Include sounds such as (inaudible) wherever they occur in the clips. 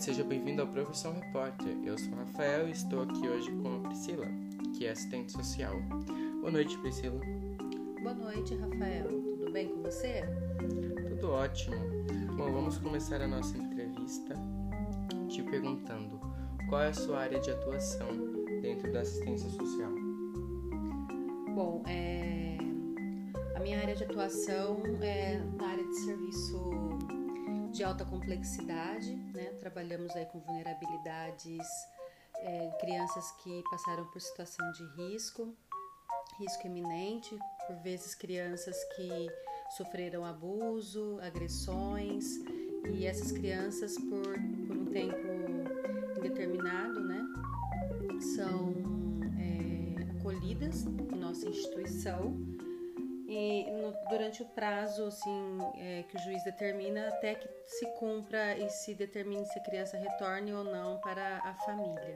seja bem-vindo ao Profissão Repórter. Eu sou o Rafael e estou aqui hoje com a Priscila, que é assistente social. Boa noite, Priscila. Boa noite, Rafael. Tudo bem com você? Tudo ótimo. Bom, vamos começar a nossa entrevista te perguntando qual é a sua área de atuação dentro da assistência social. Bom, é... a minha área de atuação é na área de serviço de alta complexidade, né? Trabalhamos aí com vulnerabilidades, é, crianças que passaram por situação de risco, risco eminente, por vezes crianças que sofreram abuso, agressões, e essas crianças por, por um tempo indeterminado, né? São é, acolhidas em nossa instituição e durante o prazo assim, é, que o juiz determina até que se cumpra e se determine se a criança retorne ou não para a família.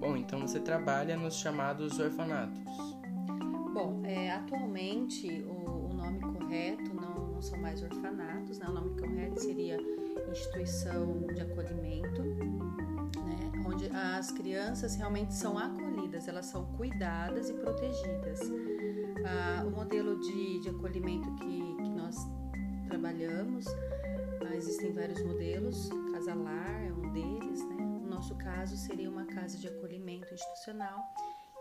Bom, então você trabalha nos chamados orfanatos. Bom, é, atualmente o, o, nome correto não, são mais orfanatos, né? o nome correto seria instituição de acolhimento onde as crianças realmente são acolhidas, elas são cuidadas e protegidas. Ah, o modelo de, de acolhimento que, que nós trabalhamos, ah, existem vários modelos, Casalar é um deles, né? No nosso caso, seria uma casa de acolhimento institucional,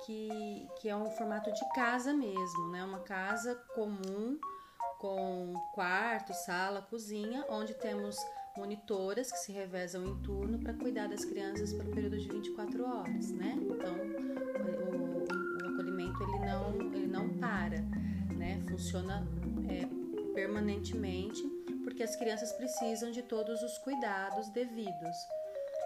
que, que é um formato de casa mesmo, né? Uma casa comum com quarto, sala, cozinha, onde temos monitoras que se revezam em turno para cuidar das crianças pelo período de 24 horas, né? Então, o, o, acolhimento ele não, ele não para, né? Funciona é, permanentemente porque as crianças precisam de todos os cuidados devidos.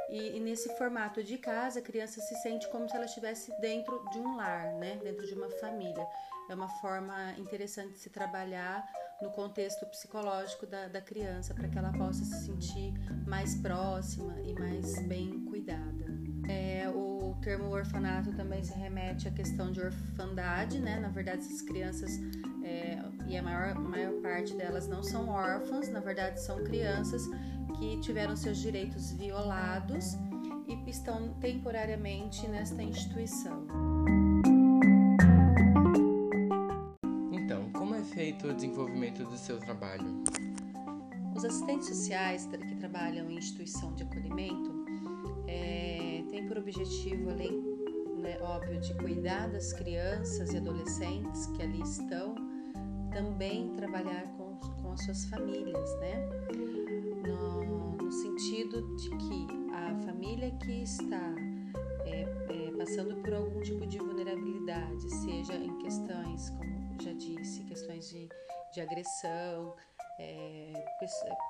E, e, nesse formato de casa, a criança se sente como se ela estivesse dentro de um lar, né? Dentro de uma família. É uma forma interessante de se trabalhar no contexto psicológico da, da criança, para que ela possa se sentir mais próxima e mais bem cuidada. É, o termo orfanato também se remete à questão de orfandade, né? Na verdade, essas crianças, é, e a maior, maior parte delas não são órfãs, na verdade, são crianças que tiveram seus direitos violados e estão temporariamente nesta instituição. O desenvolvimento do seu trabalho? Os assistentes sociais que trabalham em instituição de acolhimento é, têm por objetivo, além, né, óbvio, de cuidar das crianças e adolescentes que ali estão, também trabalhar com, com as suas famílias, né? No, no sentido de que a família que está é, é, passando por algum tipo de vulnerabilidade, seja em questões como já disse, questões de, de agressão, é,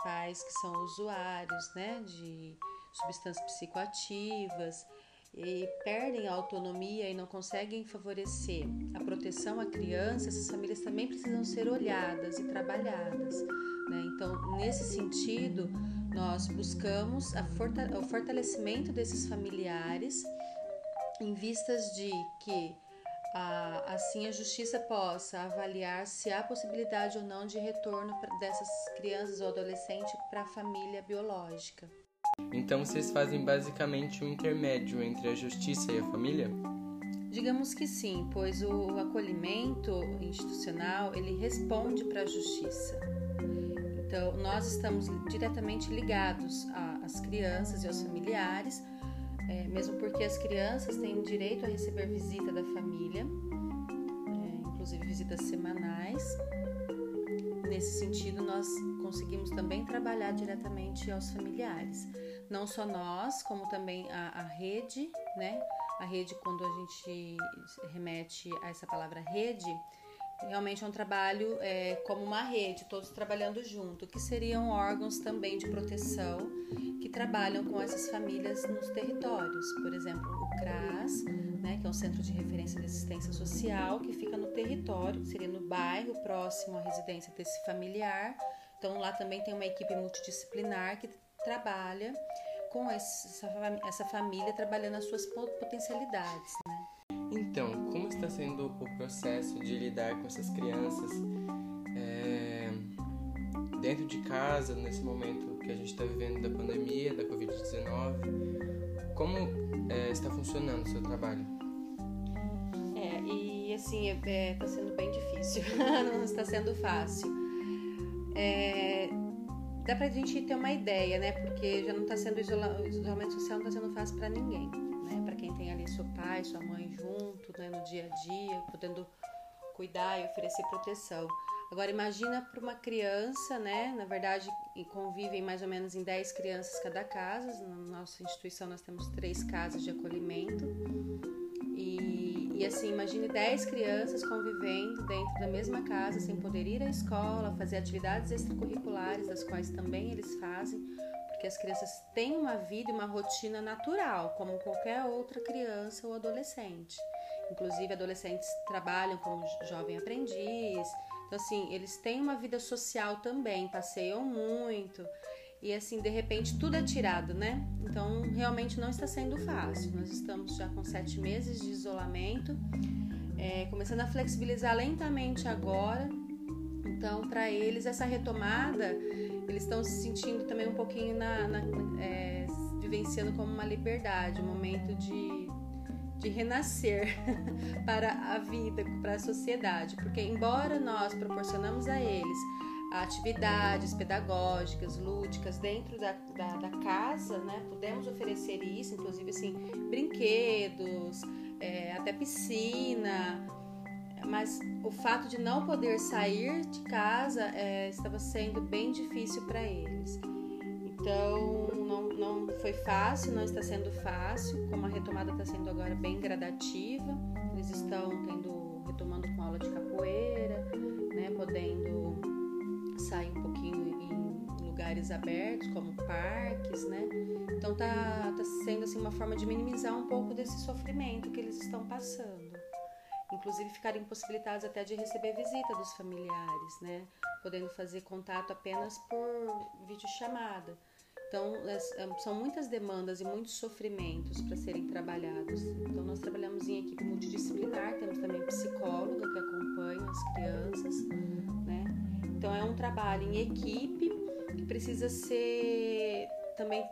pais que são usuários né, de substâncias psicoativas e perdem a autonomia e não conseguem favorecer a proteção à criança, essas famílias também precisam ser olhadas e trabalhadas. Né? Então, nesse sentido, nós buscamos o fortalecimento desses familiares em vistas de que a, assim a justiça possa avaliar se há possibilidade ou não de retorno dessas crianças ou adolescentes para a família biológica. Então vocês fazem basicamente um intermédio entre a justiça e a família? Digamos que sim, pois o acolhimento institucional ele responde para a justiça. Então nós estamos diretamente ligados às crianças e aos familiares é, mesmo porque as crianças têm direito a receber visita da família, é, inclusive visitas semanais. Nesse sentido, nós conseguimos também trabalhar diretamente aos familiares. Não só nós, como também a, a rede, né? A rede, quando a gente remete a essa palavra rede, realmente é um trabalho é, como uma rede, todos trabalhando junto, que seriam órgãos também de proteção que trabalham com essas famílias nos territórios. Por exemplo, o CRAS, né, que é um centro de referência de assistência social, que fica no território, seria no bairro próximo à residência desse familiar. Então, lá também tem uma equipe multidisciplinar que trabalha com essa, família, trabalhando as suas potencialidades. Né? Então, como está sendo o processo de lidar com essas crianças dentro de casa, nesse momento que a gente está vivendo da pandemia, da Covid-19, como é, está funcionando o seu trabalho? É, e assim, está é, tá sendo bem difícil, (laughs) não está sendo fácil. É, dá pra gente ter uma ideia, né? Porque já não está sendo isola, isolamento social não está sendo fácil para ninguém, né? Para quem tem ali seu pai, sua mãe junto, né? No dia a dia, podendo cuidar e oferecer proteção. Agora imagina para uma criança, né? Na verdade, convivem mais ou menos em 10 crianças cada casa. Na nossa instituição nós temos três casas de acolhimento. E, assim, imagine 10 crianças convivendo dentro da mesma casa, sem poder ir à escola, fazer atividades extracurriculares, das quais também eles fazem, porque as crianças têm uma vida e uma rotina natural, como qualquer outra criança ou adolescente. Inclusive, adolescentes trabalham como jovem aprendiz. Então, assim, eles têm uma vida social também, passeiam muito. E, assim, de repente, tudo é tirado, né? Então, realmente não está sendo fácil. Nós estamos já com sete meses de isolamento, é, começando a flexibilizar lentamente agora. Então, para eles, essa retomada, eles estão se sentindo também um pouquinho na, na é, vivenciando como uma liberdade, um momento de de renascer (laughs) para a vida, para a sociedade, porque embora nós proporcionamos a eles atividades pedagógicas, lúdicas dentro da, da, da casa, né? Podemos oferecer isso, inclusive assim, brinquedos, é, até piscina, mas o fato de não poder sair de casa é, estava sendo bem difícil para eles. Então, não, não foi fácil, não está sendo fácil, como a retomada está sendo agora bem gradativa. Eles estão tendo, retomando com aula de capoeira, né, podendo sair um pouquinho em lugares abertos, como parques, né? Então tá, tá sendo assim uma forma de minimizar um pouco desse sofrimento que eles estão passando. Inclusive ficarem impossibilitados até de receber visita dos familiares, né? Podendo fazer contato apenas por videochamada. Então, é, são muitas demandas e muitos sofrimentos para serem trabalhados. Então, nós trabalhamos em equipe multidisciplinar, temos também psicóloga que acompanha as crianças, né? Então, é um trabalho em equipe que precisa ser também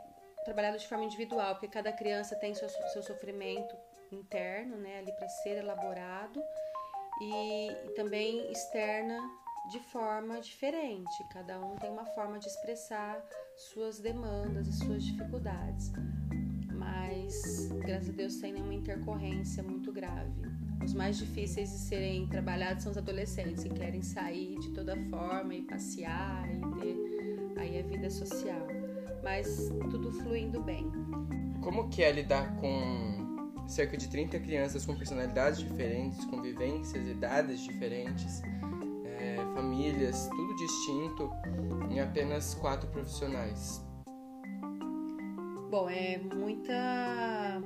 trabalhado de forma individual, porque cada criança tem seu, seu sofrimento interno, né, ali para ser elaborado e, também externa de forma diferente. Cada um tem uma forma de expressar suas demandas e suas dificuldades, mas graças a Deus sem nenhuma intercorrência muito grave. Os mais difíceis de serem trabalhados são os adolescentes que querem sair de toda forma e passear e ter aí a vida social, mas tudo fluindo bem. Como que é lidar com cerca de 30 crianças com personalidades diferentes, com vivências, idades diferentes? famílias, tudo distinto, em apenas quatro profissionais? Bom, é muita.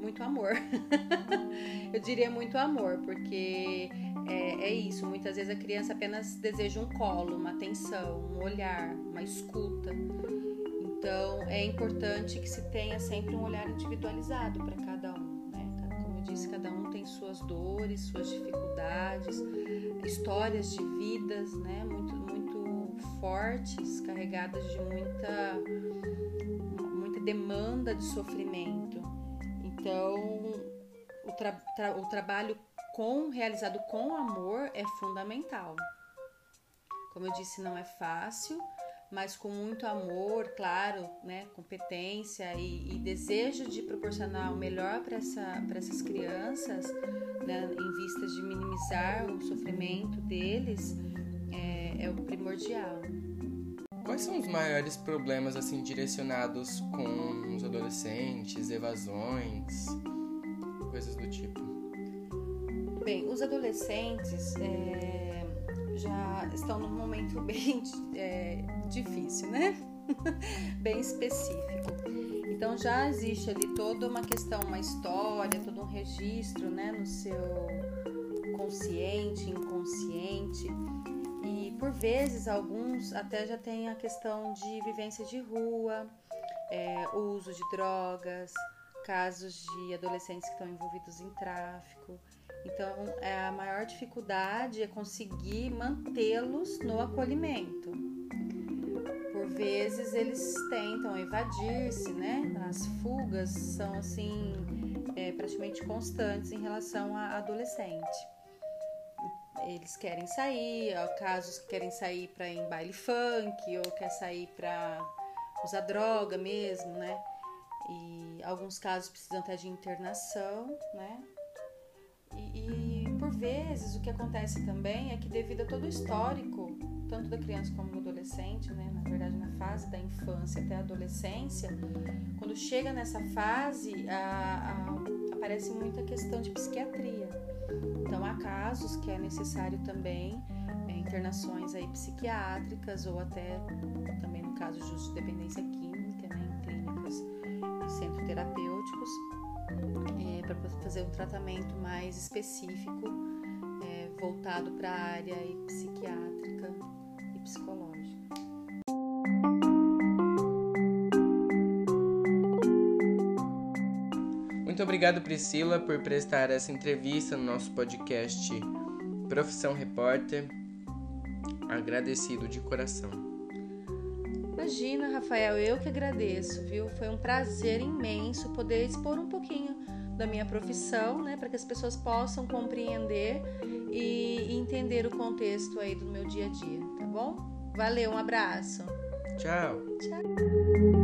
Muito amor. (laughs) Eu diria muito amor, porque é, é, isso. Muitas vezes a criança apenas deseja um colo, uma atenção, um olhar, uma escuta. Então é importante que se tenha sempre um olhar individualizado para cada um. Né? Como eu disse, cada um tem suas dores, suas dificuldades, histórias de vidas, né, muito, muito fortes, carregadas de muita, muita demanda de sofrimento. Então, o, tra tra o trabalho com realizado com amor é fundamental. Como eu disse, não é fácil, mas com muito amor, claro, né, competência e, e desejo de proporcionar o melhor para essa, essas crianças, né, em vistas de minimizar o sofrimento deles, é, é o primordial. Quais são os maiores problemas assim direcionados com os adolescentes, evasões, coisas do tipo? Bem, os adolescentes é, já estão num momento (laughs) bem é, difícil, né? (laughs) bem específico. Então já existe ali toda uma questão, uma história, todo um registro, né, no seu consciente, inconsciente. Por vezes alguns até já têm a questão de vivência de rua, é, uso de drogas, casos de adolescentes que estão envolvidos em tráfico. Então, é, a maior dificuldade é conseguir mantê-los no acolhimento. Por vezes eles tentam evadir-se, né? As fugas são assim é, praticamente constantes em relação a adolescente. Eles querem sair, há casos que querem sair para em baile funk ou quer sair para usar droga mesmo, né? E alguns casos precisam até de internação, né? E, e, por vezes o que acontece também é que devido a todo o histórico, tanto da criança como do adolescente, né, na verdade na fase da infância até a adolescência, quando chega nessa fase a, a, aparece muita questão de psiquiatria. Então há casos que é necessário também é, internações aí psiquiátricas ou até também no caso de uso de dependência química, né, em clínicas e centros terapêuticos é, para fazer um tratamento mais específico é, voltado para a área psiquiátrica e psicológica. Muito obrigado, Priscila, por prestar essa entrevista no nosso podcast Profissão Repórter. Agradecido de coração. Imagina, Rafael, eu que agradeço, viu? Foi um prazer imenso poder expor um pouquinho da minha profissão, né, para que as pessoas possam compreender e entender o contexto aí do meu dia a dia, tá bom? Valeu, um abraço. Tchau. Tchau.